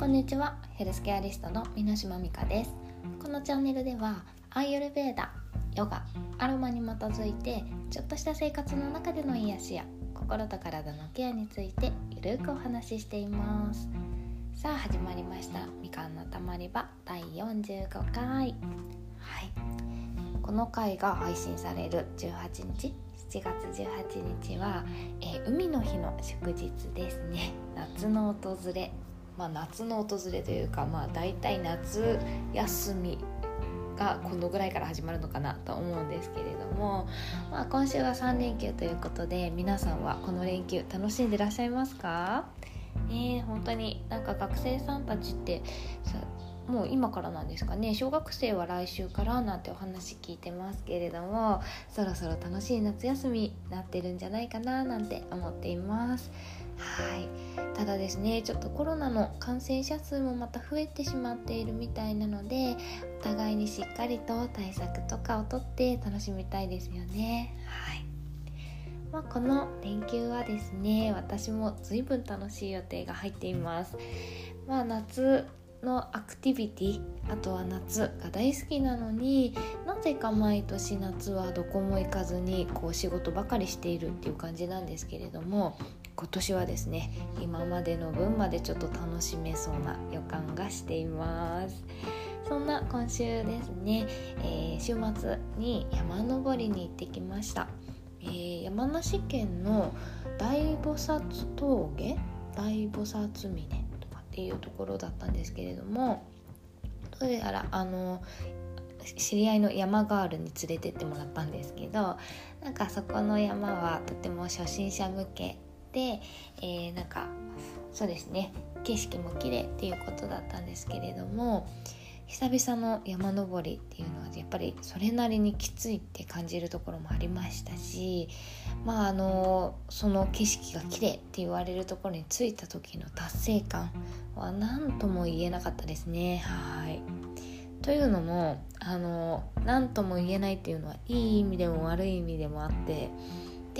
こんにちは。ヘルスケアリストの箕島美香です。このチャンネルではアーユルベーダヨガアロマに基づいてちょっとした生活の中での癒しや心と体のケアについてゆるくお話ししています。さあ始まりました。みかんのたまり場第45回。はい。この回が配信される18日7月18日は、えー、海の日の祝日ですね。夏の訪れまあ夏の訪れというかまあ大体夏休みがこのぐらいから始まるのかなと思うんですけれども、まあ、今週は3連休ということで皆さんはこの連休楽しんでらっしゃいますか？えー、本当になんか学生さんたちってもう今からなんですかね？小学生は来週からなんてお話聞いてますけれどもそろそろ楽しい夏休みになってるんじゃないかななんて思っています。はい。ただですねちょっとコロナの感染者数もまた増えてしまっているみたいなのでお互いにしっかりと対策とかをとって楽しみたいですよね。はい。まあ、この連休はですね私も随分楽しい予定が入っています。まあ夏のアクティビティあとは夏が大好きなのになぜか毎年夏はどこも行かずにこう仕事ばかりしているっていう感じなんですけれども今年はですね今までの分までちょっと楽しめそうな予感がしています。そんな今週ですね、えー、週末に山登りに行ってきました、えー、山梨県の大菩薩峠？大菩薩峰とかっていうところだったんですけれどもどうやらあの知り合いの山ガールに連れてってもらったんですけどなんかそこの山はとても初心者向け、えー、なんかそうですね。景色も綺麗っていうことだったんですけれども久々の山登りっていうのはやっぱりそれなりにきついって感じるところもありましたしまああのその景色が綺麗って言われるところに着いた時の達成感は何とも言えなかったですね。はい。というのもあの何とも言えないっていうのはいい意味でも悪い意味でもあって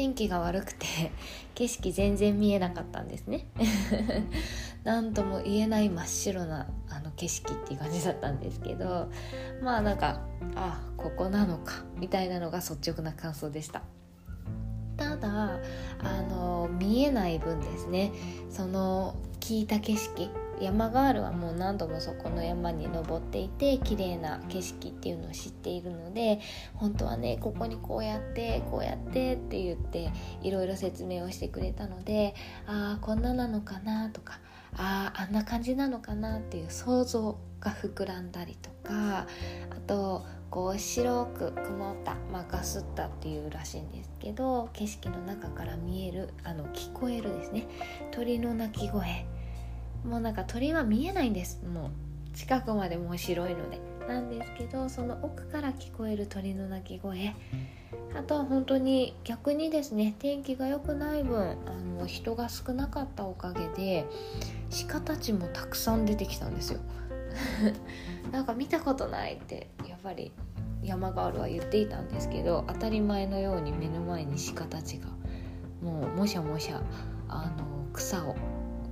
天気が悪くて 景色全然見えなかったんですね。何とも言えない真っ白なあの景色っていう感じだったんですけどまあなんかあここなのかみたいなのが率直な感想でした。ただあの見えない分ですね。その聞いた景色山ガールはもう何度もそこの山に登っていて綺麗な景色っていうのを知っているので本当はねここにこうやってこうやってって言っていろいろ説明をしてくれたのでああこんななのかなとかあああんな感じなのかなっていう想像が膨らんだりとかあとこう白く曇った、まあ、ガスったっていうらしいんですけど景色の中から見えるあの聞こえるですね。鳥の鳴き声。もうなんか鳥は見えないんです。もう近くまでもう白いので。なんですけどその奥から聞こえる鳥の鳴き声。あとは本当に逆にですね天気が良くない分あの人が少なかったおかげで鹿たちもたくさん出てきたんですよ。なんか見たことないってやっぱり山ガールは言っていたんですけど当たり前のように目の前に鹿たちがもうもしゃもしゃあの草を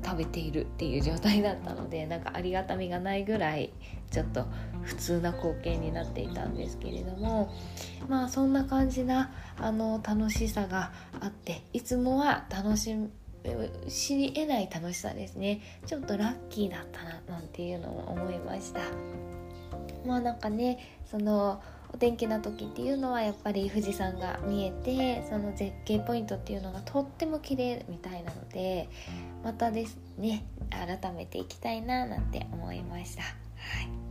食べているっていう状態だったのでなんかありがたみがないぐらいちょっと普通な光景になっていたんですけれどもまあそんな感じなあの楽しさがあっていつもは楽し知り得ない楽しさですね。ちょっとラッキーだったななんていうのも思いました。まあなんかねそのお天気な時っていうのはやっぱり富士山が見えてその絶景ポイントっていうのがとっても綺麗みたいなのでまたですね改めていきたいななんて思いました。はい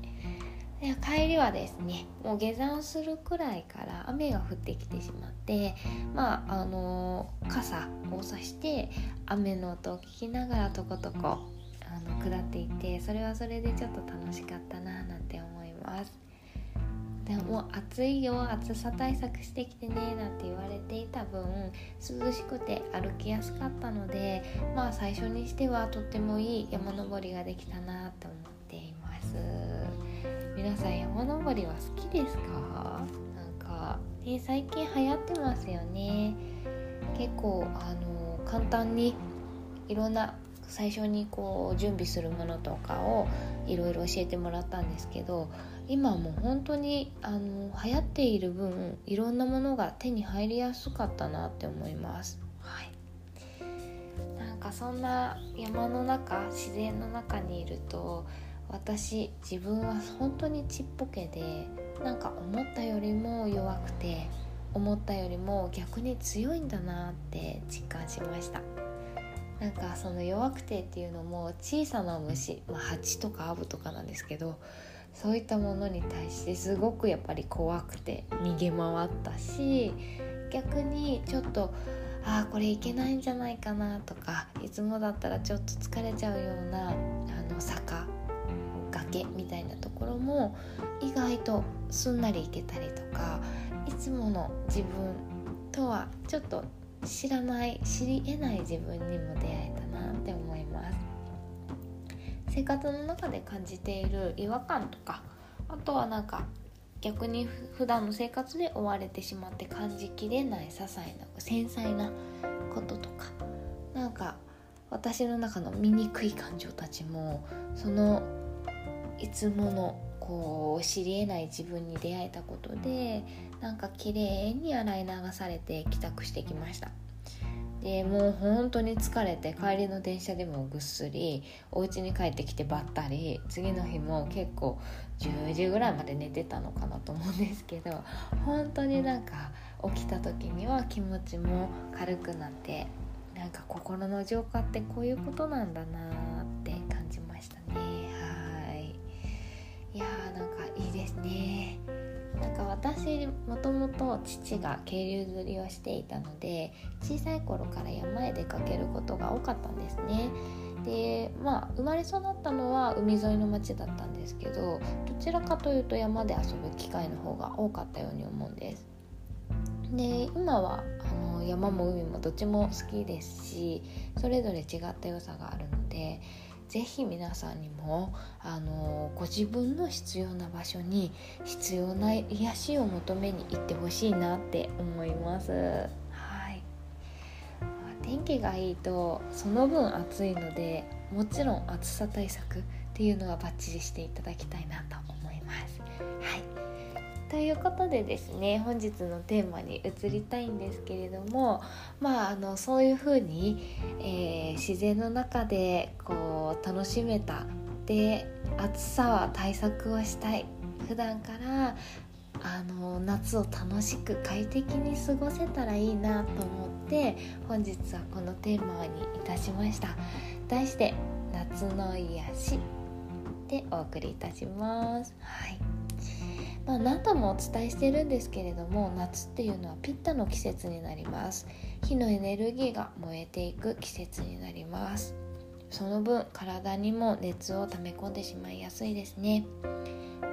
で帰りはですねもう下山するくらいから雨が降ってきてしまってまああの傘を差して雨の音を聞きながらとことこあの下っていてそれはそれでちょっと楽しかったななんて思います。でも暑いよ暑さ対策してきてねなんて言われていた分涼しくて歩きやすかったのでまあ最初にしてはとってもいい山登りができたなと思っています。皆さん山登りは好きですか？なんか、ね、最近流行ってますよね。結構あの簡単にいろんな最初にこう準備するものとかをいろいろ教えてもらったんですけど今もう本当にあの流行っている分いろんなものが手に入りやすかったなって思います。はい、なんかそんな山の中自然の中にいると私自分は本当にちっぽけでなんか思ったよりも弱くて思ったよりも逆に強いんだなって実感しましたなんかその弱くてっていうのも小さな虫、まあ、蜂とかアブとかなんですけどそういったものに対してすごくやっぱり怖くて逃げ回ったし逆にちょっとああこれいけないんじゃないかなとかいつもだったらちょっと疲れちゃうようなあの坂崖みたいなところも意外とすんなりいけたりとかいつもの自分とはちょっと知らない知り得ない自分にも出会えたなって思います。生活の中で感じている違和感とかあとはなんか逆に普段の生活で追われてしまって感じきれない些細な繊細なこととかなんか私の中の醜い感情たちもそのいつものこう知り得ない自分に出会えたことでなんか綺麗に洗い流されて帰宅してきました。でもう本当に疲れて帰りの電車でもぐっすりお家に帰ってきてばったり次の日も結構10時ぐらいまで寝てたのかなと思うんですけど本当になんか起きた時には気持ちも軽くなってなんか心の浄化ってこういうことなんだなか私もともと父が渓流釣りをしていたので小さい頃から山へ出かけることが多かったんですね。でまあ生まれ育ったのは海沿いの町だったんですけどどちらかというと山で遊ぶ機会の方が多かったように思うんです。で今はあの山も海もどっちも好きですしそれぞれ違った良さがあるのでぜひ皆さんにもあのご自分の必要な場所に必要な癒しを求めに行ってほしいなって思います。はい、天気がいいとその分暑いのでもちろん暑さ対策っていうのはバッチリしていただきたいなと思います。ということでですね本日のテーマに移りたいんですけれどもまああのそういう風に、えー、自然の中でこう楽しめたで暑さは対策をしたい。普段からあの夏を楽しく快適に過ごせたらいいなと思って本日はこのテーマにいたしました。題して夏の癒しでお送りいたします。はい。まあ、何度もお伝えしてるんですけれども夏っていうのはピッタの季節になります。火のエネルギーが燃えていく季節になります。その分体にも熱を溜め込んでしまいやすいですね。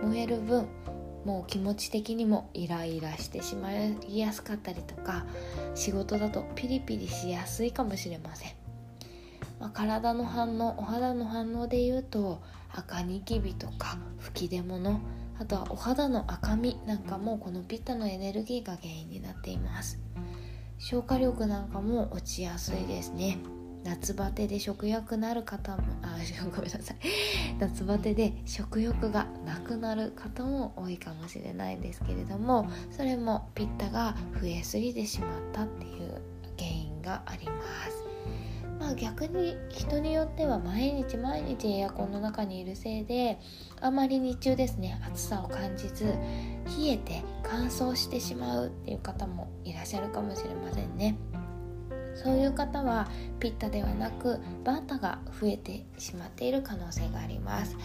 燃える分もう気持ち的にもイライラしてしまいやすかったりとか仕事だとピリピリしやすいかもしれません、まあ、体の反応お肌の反応で言うと赤ニキビとか吹き出物あとはお肌の赤みなんかもこのピッタのエネルギーが原因になっています。消化力なんかも落ちやすいですね。夏バテで食欲なる方もあごめんなさい。夏バテで食欲がなくなる方も多いかもしれないんですけれどもそれもピッタが増えすぎてしまったっていう原因があります。まあ逆に人によっては毎日毎日エアコンの中にいるせいであまり日中ですね暑さを感じず冷えて乾燥してしまうっていう方もいらっしゃるかもしれませんね。そういう方はピッタではなくバータが増えてしまっている可能性があります。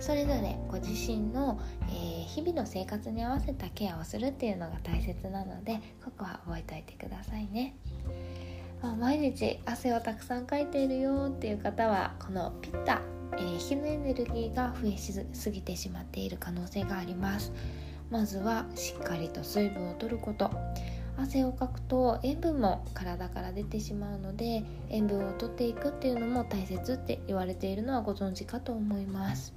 それぞれご自身の、えー、日々の生活に合わせたケアをするっていうのが大切なのでここは覚えておいてくださいね。あ毎日汗をたくさんかいているよっていう方はこのピッタ、えー、火のエネルギーが増えすぎてしまっている可能性があります。まずはしっかりと水分を取ること。汗をかくと塩分も体から出てしまうので塩分を取っていくっていうのも大切って言われているのはご存知かと思います。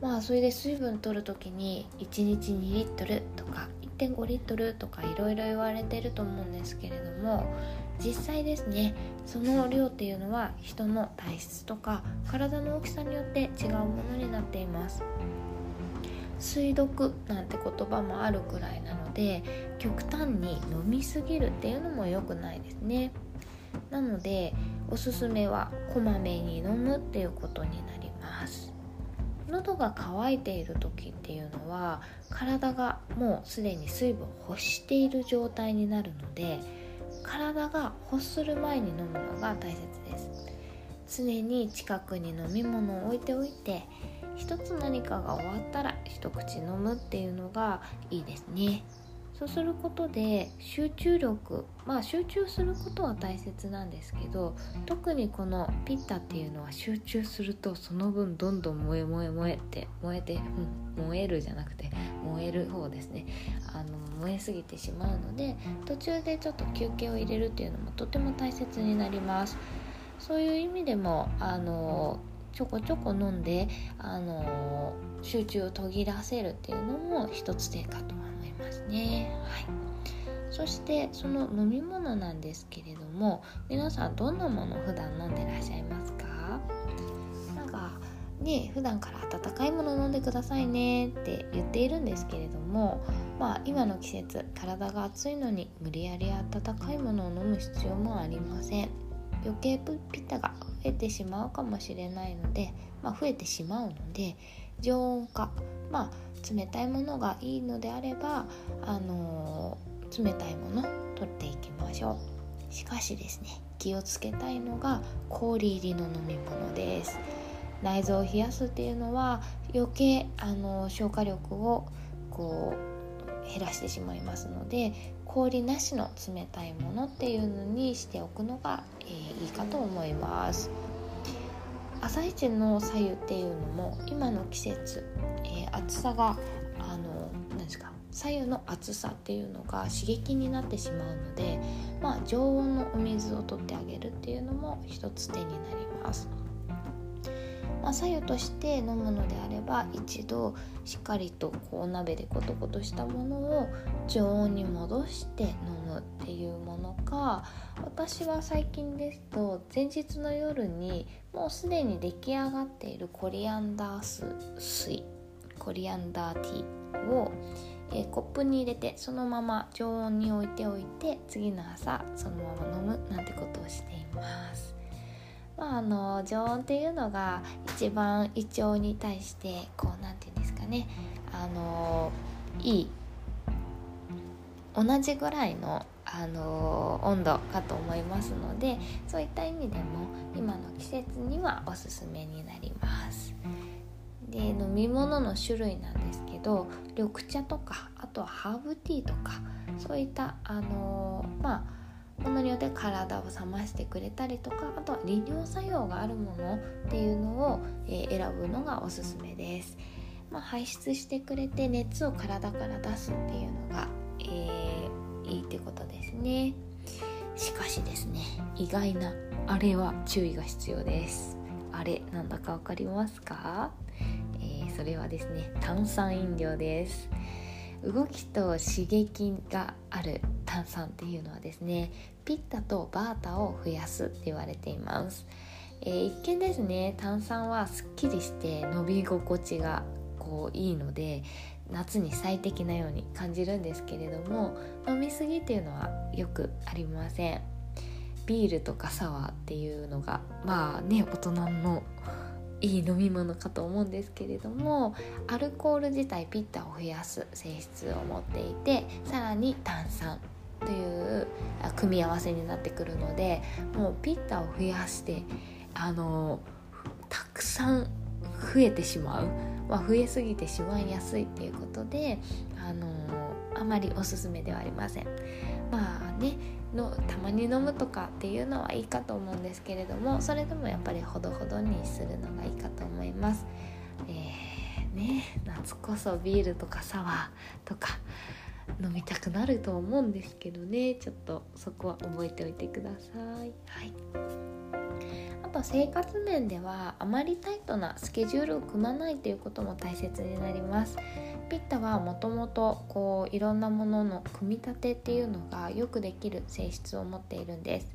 まあそれで水分取る時に1日2リットルとか1.5リットルとかいろいろ言われてると思うんですけれども実際ですねその量っていうのは人の体質とか体の大きさによって違うものになっています。水毒なんて言葉もあるくらいなので極端に飲みすぎるっていうのも良くないですね。なのでおすすめはこまめに飲むっていうことになります。喉が渇いている時っていうのは体がもうすでに水分を欲している状態になるので体が欲する前に飲むのが大切です。常に近くに飲み物を置いておいて一つ何かが終わったら一口飲むっていうのがいいですね。そうすることで集中力まあ集中することは大切なんですけど特にこのピッタっていうのは集中するとその分どんどん燃え燃え燃えって燃えて、うん、燃えるじゃなくて燃える方ですね。あの燃えすぎてしまうので途中でちょっと休憩を入れるっていうのもとても大切になります。そういう意味でもあのちょこちょこ飲んであの集中を途切らせるっていうのも一つ手かとます。ね。はい。そしてその飲み物なんですけれども皆さんどんなものを普段飲んでらっしゃいますか？なんかね普段から温かいものを飲んでくださいねって言っているんですけれどもまあ今の季節体が暑いのに無理やり温かいものを飲む必要もありません。余計ピッタが増えてしまうかもしれないので、まあ、増えてしまうので常温化。まあ冷たいものがいいのであればあのー、冷たいもの取っていきましょう。しかしですね気をつけたいのが氷入りの飲み物です。内臓を冷やすっていうのは余計あの消化力をこう減らしてしまいますので氷なしの冷たいものっていうのにしておくのが、えー、いいかと思います。朝一の左右っていうのも今の季節、えー、暑さがあの何ですか左右の暑さっていうのが刺激になってしまうので、まあ、常温のお水を取ってあげるっていうのも一つ手になります。まあ、左右として飲むのであれば一度しっかりとこうお鍋でコトコトしたものを常温に戻して飲むっていうか私は最近ですと前日の夜にもうすでに出来上がっているコリアンダース水コリアンダーティーを、えー、コップに入れてそのまま常温に置いておいて次の朝そのまま飲むなんてことをしています。まあ、あの常温っていうのが一番胃腸に対してこう何て言うんですかねあのいい同じぐらいのあの温度かと思いますのでそういった意味でも今の季節にはおすすめになります。で飲み物の種類なんですけど緑茶とかあとはハーブティーとかそういったあのまあものによって体を冷ましてくれたりとかあとは利尿作用があるものっていうのを、えー、選ぶのがおすすめです、まあ、排出してくれて熱を体から出すっていうのが、えー、いいってことですね。しかしですね意外なあれは注意が必要です。あれなんだか分かりますか、えー、それはですね炭酸飲料です。動きと刺激がある炭酸っていうのはですねピッタとバータを増やすって言われています、えー、一見ですね炭酸はすっきりして伸び心地がこういいので夏に最適なように感じるんですけれども飲みすぎっていうのはよくありません。ビールとかサワーっていうのがまあね大人のいい飲み物かと思うんですけれどもアルコール自体ピッタを増やす性質を持っていてさらに炭酸という組み合わせになってくるのでもうピッタを増やしてあのたくさん増えてしまう、まあ、増えすぎてしまいやすいっていうことであのあまりおすすめではありません。まあねのたまに飲むとかっていうのはいいかと思うんですけれどもそれでもやっぱりほどほどにするのがいいかと思います。えー、ね夏こそビールとかサワーとか飲みたくなると思うんですけどねちょっとそこは覚えておいてください。はいと生活面ではあまりタイトなスケジュールを組まないということも大切になります。ピッタはもともとこういろんなものの組み立てっていうのがよくできる性質を持っているんです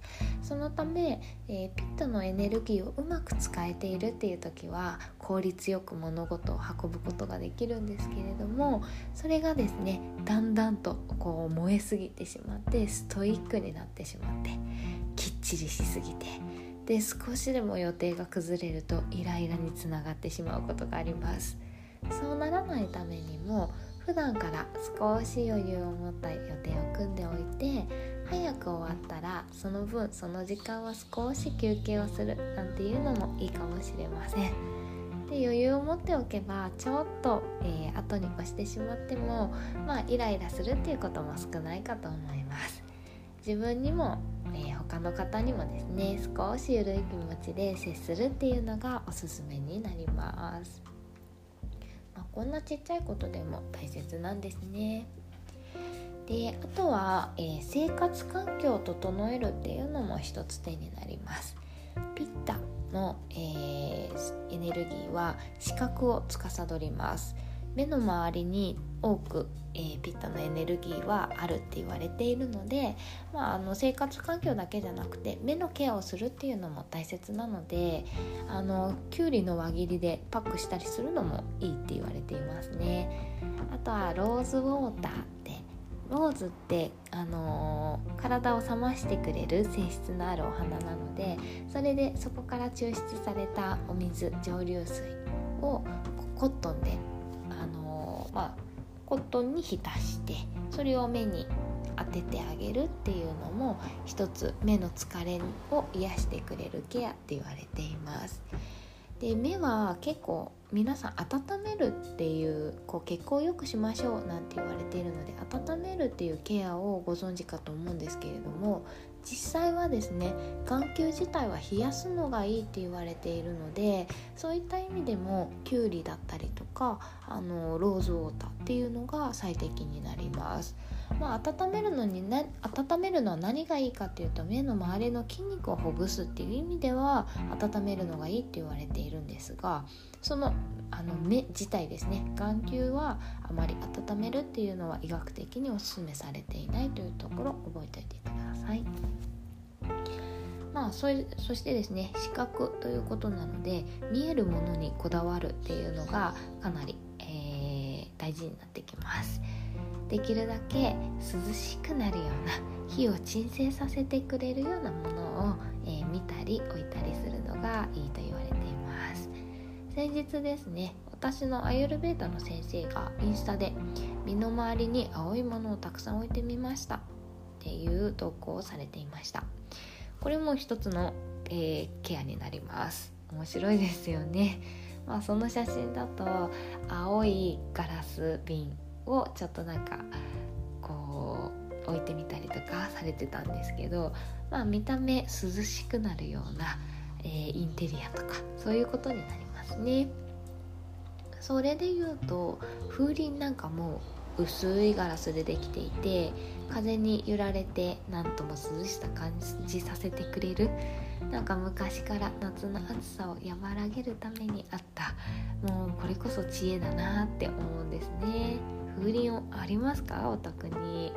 そのため、えー、ピッタのエネルギーをうまく使えているっていう時は効率よく物事を運ぶことができるんですけれどもそれがですねだんだんとこう燃えすぎてしまってストイックになってしまってきっちりしすぎてで少しでも予定が崩れるとイライラにつながってしまうことがあります。そうならないためにも普段から少し余裕を持った予定を組んでおいて早く終わったらその分その時間は少し休憩をするなんていうのもいいかもしれません。で余裕を持っておけばちょっと、えー、後に越してしまってもまあイライラするっていうことも少ないかと思います。自分にもえー、他の方にもですね少し緩い気持ちで接するっていうのがおすすめになります、まあ、こんなちっちゃいことでも大切なんですね。であとは、えー、生活環境を整えるっていうのも一つ手になります。ピッタの、えー、エネルギーは視覚を司ります。目の周りに多く、えー、ピッタのエネルギーはあるって言われているので、まあ、あの生活環境だけじゃなくて目のケアをするっていうのも大切なのであのきゅうりの輪切りでパックしたりするのもいいって言われていますね。あとはローズウォーターってローズって、あのー、体を冷ましてくれる性質のあるお花なのでそれでそこから抽出されたお水蒸留水をコットンでまあ、コットンに浸してそれを目に当ててあげるっていうのも一つ目の疲れを癒してくれるケアって言われています。で目は結構皆さん温めるっていうこう血行を良くしましょうなんて言われているので温めるっていうケアをご存知かと思うんですけれども実際はですね眼球自体は冷やすのがいいって言われているのでそういった意味でもきゅうりだったりとかあのローズウォーターっていうのが最適になります。まあ、温めるのにな温めるのは何がいいかっていうと目の周りの筋肉をほぐすっていう意味では温めるのがいいって言われているんですがそのあの目自体ですね眼球はあまり温めるっていうのは医学的にお勧めされていないというところ覚えておいてください。まあ、そそしてですね視覚ということなので見えるものにこだわるっていうのがかなり、えー、大事になってきますできるだけ涼しくなるような火を鎮静させてくれるようなものを、えー、見たり置いたりするのがいいと言われています。先日ですね私のアユルベータの先生がインスタで身の回りに青いものをたくさん置いてみましたっていう投稿をされていました。これも一つの、えー、ケアになります。面白いですよね。まあその写真だと青いガラス瓶をちょっとなんかこう置いてみたりとかされてたんですけど、まあ、見た目涼しくなるような、えー、インテリアとかそういうことになりますね。それで言うと風鈴なんかも薄いガラスでできていて風に揺られて何とも涼しさ感じさせてくれるなんか昔から夏の暑さを和らげるためにあったもうこれこそ知恵だなって思うんですね風鈴ありますか？お宅に。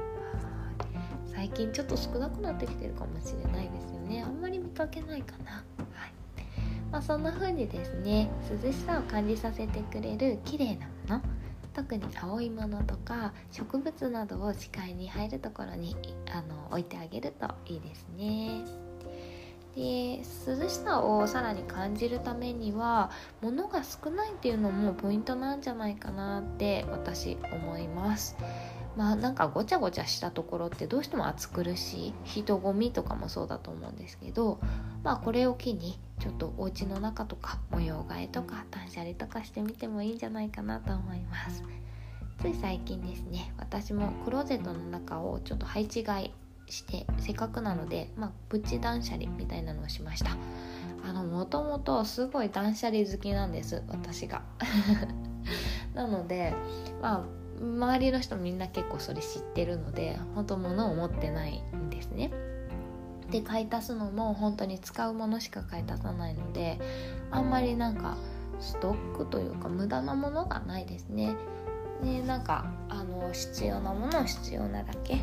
最近ちょっと少なくなってきてるかもしれないですよね。あんまり見かけないかな。はい。まあ、そんな風にですね涼しさを感じさせてくれる綺麗なもの。特に青いものとか植物などを視界に入るところにあの置いてあげるといいですね。で涼しさをさらに感じるためには物が少ないっていうのもポイントなんじゃないかなって私思います。まあなんかごちゃごちゃしたところってどうしても暑苦しい人混みとかもそうだと思うんですけどまあこれを機にちょっとお家の中とか模様替えとか断捨離とかしてみてもいいんじゃないかなと思いますつい最近ですね私もクローゼットの中をちょっと配置換えしてせっかくなのでまあプチ断捨離みたいなのをしましたあのもともとすごい断捨離好きなんです私が なのでまあ周りの人みんな結構それ知ってるので本当物を持ってないんですね。で買い足すのも本当に使うものしか買い足さないのであんまりなんかストックというか無駄なものがないですね。でなんかあの必要なものを必要なだけ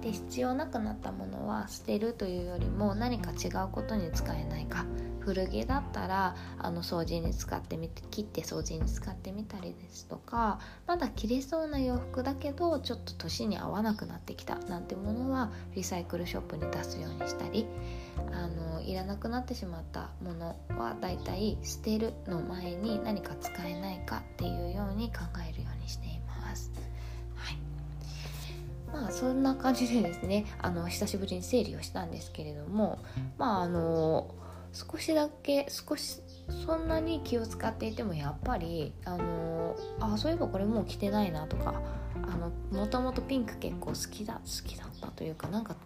で必要なくなったものは捨てるというよりも何か違うことに使えないか古着だったらあの掃除に使ってみて切って掃除に使ってみたりですとかまだ着れそうな洋服だけどちょっと年に合わなくなってきたなんてものはリサイクルショップに出すようにしたりあのいらなくなってしまったものはだいたい捨てるの前に何か使えないかっていうように考えるようにしています。まあそんな感じでですねあの久しぶりに整理をしたんですけれどもまああの少しだけ少しそんなに気を使っていてもやっぱりあのあそういえばこれもう着てないなとかあのもともとピンク結構好きだ好きだったというかなんか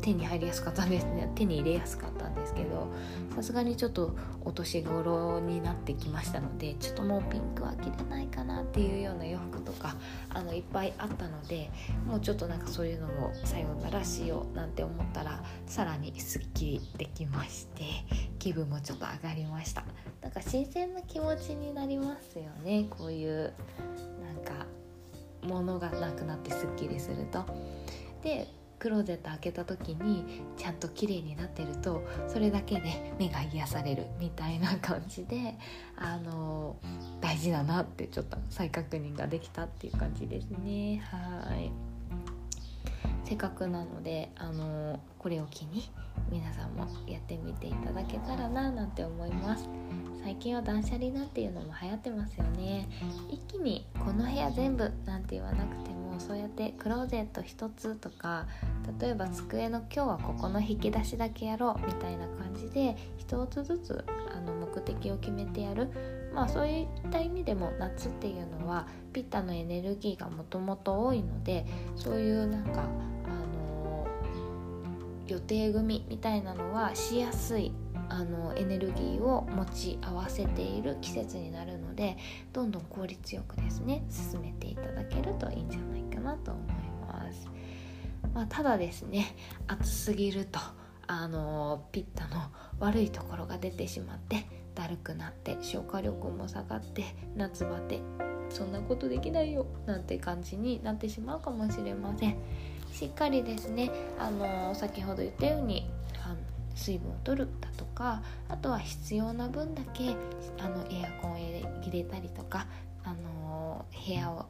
手に入りやすかったんですね。手に入れやすかったんですけどさすがにちょっとお年頃になってきましたのでちょっともうピンクは着れないかなっていうような洋服とかあのいっぱいあったのでもうちょっとなんかそういうのもさようならしようなんて思ったらさらにすっきりできまして気分もちょっと上がりました。なんか新鮮な気持ちになりますよね。こういうなんか物がなくなってすっきりすると。でクローゼット開けた時にちゃんと綺麗になってるとそれだけで目が癒されるみたいな感じであの大事だなってちょっと再確認ができたっていう感じですね。はい。せっかくなのであのこれを機に皆さんもやってみていただけたらななんて思います。最近は断捨離なんていうのも流行ってますよね。一気にこの部屋全部なんて言わなくてもそうやってクローゼット1つとか例えば机の今日はここの引き出しだけやろうみたいな感じで1つずつあの目的を決めてやる。まあそういった意味でも夏っていうのはピッタのエネルギーがもともと多いのでそういうなんかあの予定組みたいなのはしやすいあのエネルギーを持ち合わせている季節になるんのでどんどん効率よくですね進めていただけるといいんじゃないかなと思います。まあ、ただですね暑すぎるとあのピッタの悪いところが出てしまってだるくなって消化力も下がって夏バテそんなことできないよなんて感じになってしまうかもしれませんしっかりですねあの先ほど言ったように水分を取るだとかあとは必要な分だけあのエアコンを入れたりとか、あの部屋を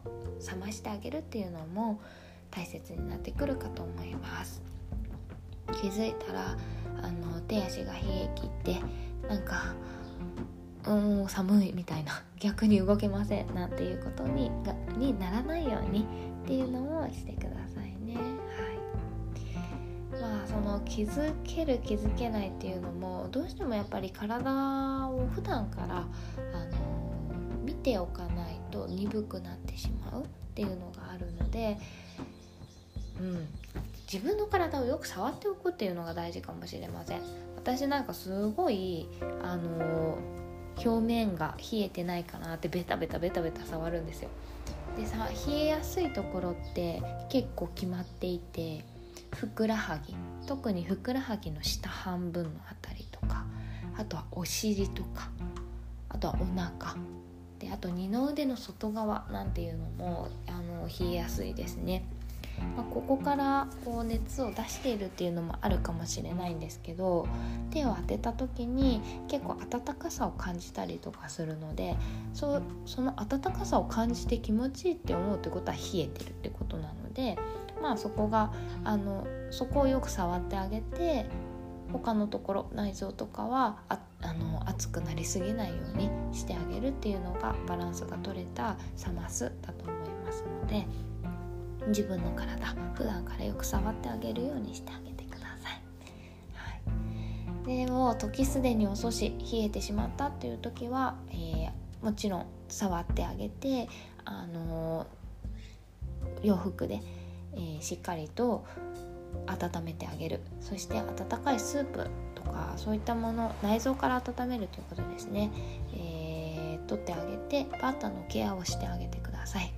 冷ましてあげるっていうのも大切になってくるかと思います。気づいたらあの手足が冷え切ってなんかうん寒いみたいな逆に動けませんなんていうことにがにならないようにっていうのをしてください。その気づける気づけないっていうのもどうしてもやっぱり体を普段からあの見ておかないと鈍くなってしまうっていうのがあるのでうん、自分の体をよく触っておくっていうのが大事かもしれません。私なんかすごいあの表面が冷えてないかなってベタベタベタベタ触るんですよ。でさ冷えやすいところって結構決まっていてふくらはぎ。特にふくらはぎの下半分のあたりとかあとはお尻とかあとはお腹。であと二の腕の外側なんていうのもあの冷えやすいですね。まあ、ここからこう熱を出しているっていうのもあるかもしれないんですけど手を当てた時に結構温かさを感じたりとかするのでそその温かさを感じて気持ちいいって思うってことは冷えてるってことなのでまあそこがあのそこをよく触ってあげて他のところ内臓とかはああの熱くなりすぎないようにしてあげるっていうのがバランスが取れたサマスだと思いますので自分の体普段からよく触ってあげるようにしてあげてください、はい、でも時すでに遅し冷えてしまったっていう時は、えー、もちろん触ってあげてあのー、洋服で、えー、しっかりと温めてあげる。そして温かいスープとかそういったもの内臓から温めるということですね、えー、取ってあげてバッタのケアをしてあげてください。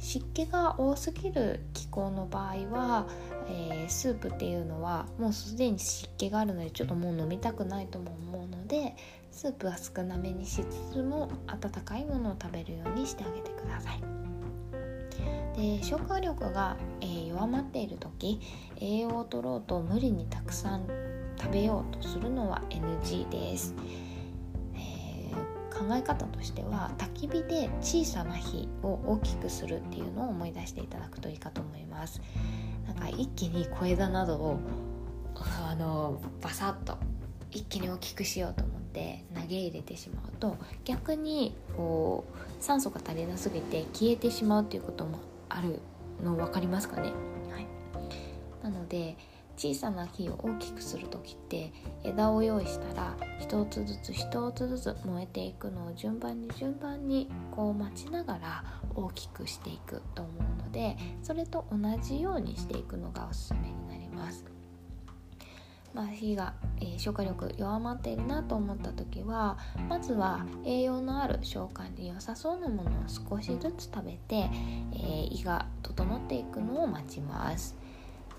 湿気が多すぎる気候の場合は、えー、スープっていうのはもうすでに湿気があるのでちょっともう飲みたくないとも思うのでスープは少なめにしつつも温かいものを食べるようにしてあげてください。で消化力が、えー、弱まっている時栄養を取ろうと無理にたくさん食べようとするのは NG です、えー、考え方としては焚き火で小さな火を大きくするっていうのを思い出していただくといいかと思います。なんか一気に小枝などをあのバサッと一気に大きくしようと思って投げ入れてしまうと逆にこう酸素が足りなすぎて消えてしまうっていうこともあるの分かりますかね、はい、なので小さな火を大きくする時って枝を用意したら一つずつ一つずつ燃えていくのを順番に順番にこう待ちながら大きくしていくと思うのでそれと同じようにしていくのがおすすめになります。まあ、火が、えー、消化力弱まっているなと思った時はまずは栄養のある消化に良さそうなものを少しずつ食べて、えー、胃が整っていくのを待ちます。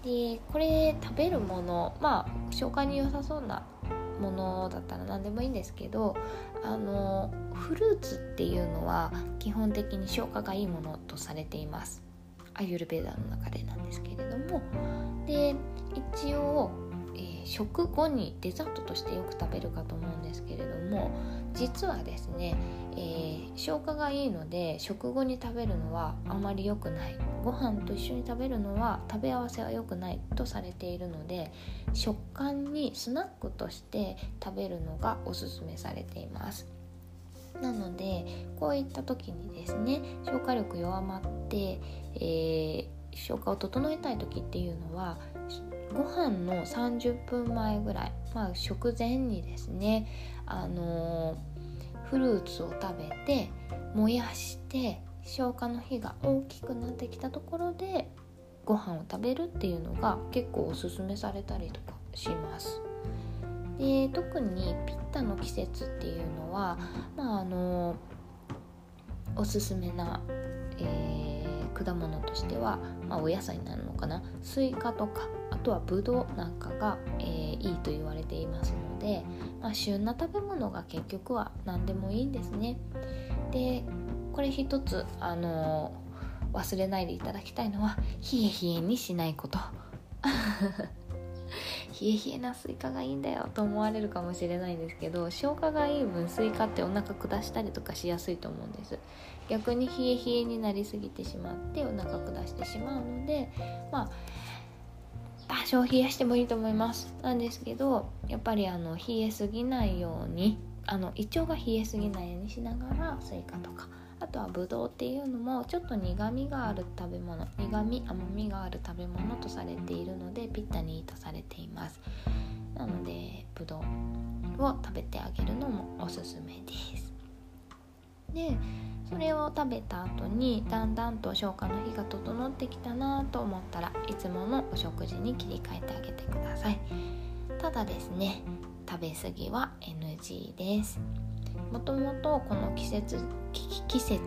でこれ食べるものまあ消化に良さそうなものだったら何でもいいんですけどあのフルーツっていうのは基本的に消化がいいものとされていますアユルベーダの中でなんですけれどもで一応食後にデザートとしてよく食べるかと思うんですけれども実はですね、えー、消化がいいので食後に食べるのはあまり良くない。ご飯と一緒に食べるのは食べ合わせは良くないとされているので食感にスナックとして食べるのがおすすめされています。なのでこういった時にですね消化力弱まって、えー、消化を整えたい時っていうのはご飯の30分前ぐらい、まあ、食前にですね、あのー、フルーツを食べて燃やして消化の火が大きくなってきたところでご飯を食べるっていうのが結構おすすめされたりとかします。で特にピッタの季節っていうのは、まああのおすすめな、えー、果物としては、まあ、お野菜になるのかなスイカとかあとはブドウなんかが、えー、いいと言われていますので、まあ、旬な食べ物が結局は何でもいいんですね。でこれ一つ、あのー、忘れないでいただきたいのは冷え冷えにしないこと。冷え冷えなスイカがいいんだよと思われるかもしれないんですけど消化がいい分スイカってお腹下したりとかしやすいと思うんです逆に冷え冷えになりすぎてしまってお腹下してしまうのでまあ多少冷やしてもいいと思いますなんですけどやっぱりあの冷えすぎないようにあの胃腸が冷えすぎないようにしながらスイカとかあとはブドウっていうのもちょっと苦みがある食べ物苦み甘みがある食べ物とされているのでピッタにとされています。なのでブドウを食べてあげるのもおすすめです。でそれを食べた後にだんだんと消化の日が整ってきたなと思ったらいつものお食事に切り替えてあげてください。ただですね食べ過ぎは NG です。もともとこの季節季節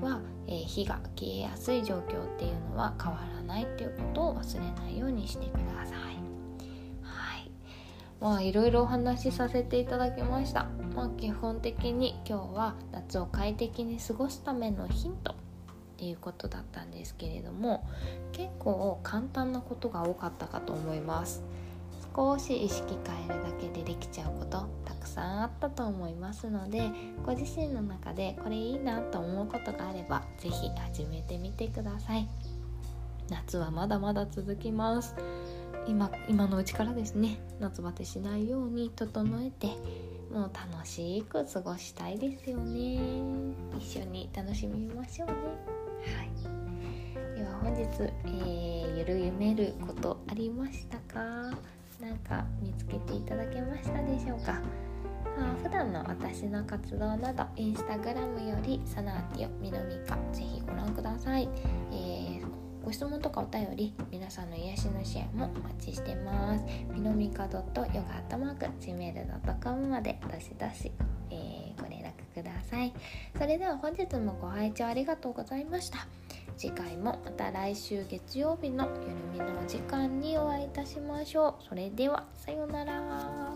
は、えー、火が消えやすい状況っていうのは変わらないっていうことを忘れないようにしてくださまあいろいろお話しさせていただきました。まあ、基本的に今日は夏を快適に過ごすためのヒントっていうことだったんですけれども結構簡単なことが多かったかと思います。少し意識変えるだけでできちゃうことたくさんあったと思いますのでご自身の中でこれいいなと思うことがあれば是非始めてみてください。夏はまだまだ続きます。今今のうちからですね夏バテしないように整えてもう楽しく過ごしたいですよね。一緒に楽しみましょうね。はい。では本日、えー、ゆるゆめることありましたか？何か見つけていただけましたでしょうか？あ普段の私の活動などインスタグラムよりサナーティオミノミカぜひご覧ください、えーご質問とかお便り皆さんの癒しの支援もお待ちしてます。みのみか .yoga.gmail.com までどしどし、えー、ご連絡ください。それでは本日もご拝聴ありがとうございました。次回もまた来週月曜日のゆるみの時間にお会いいたしましょう。それではさようなら。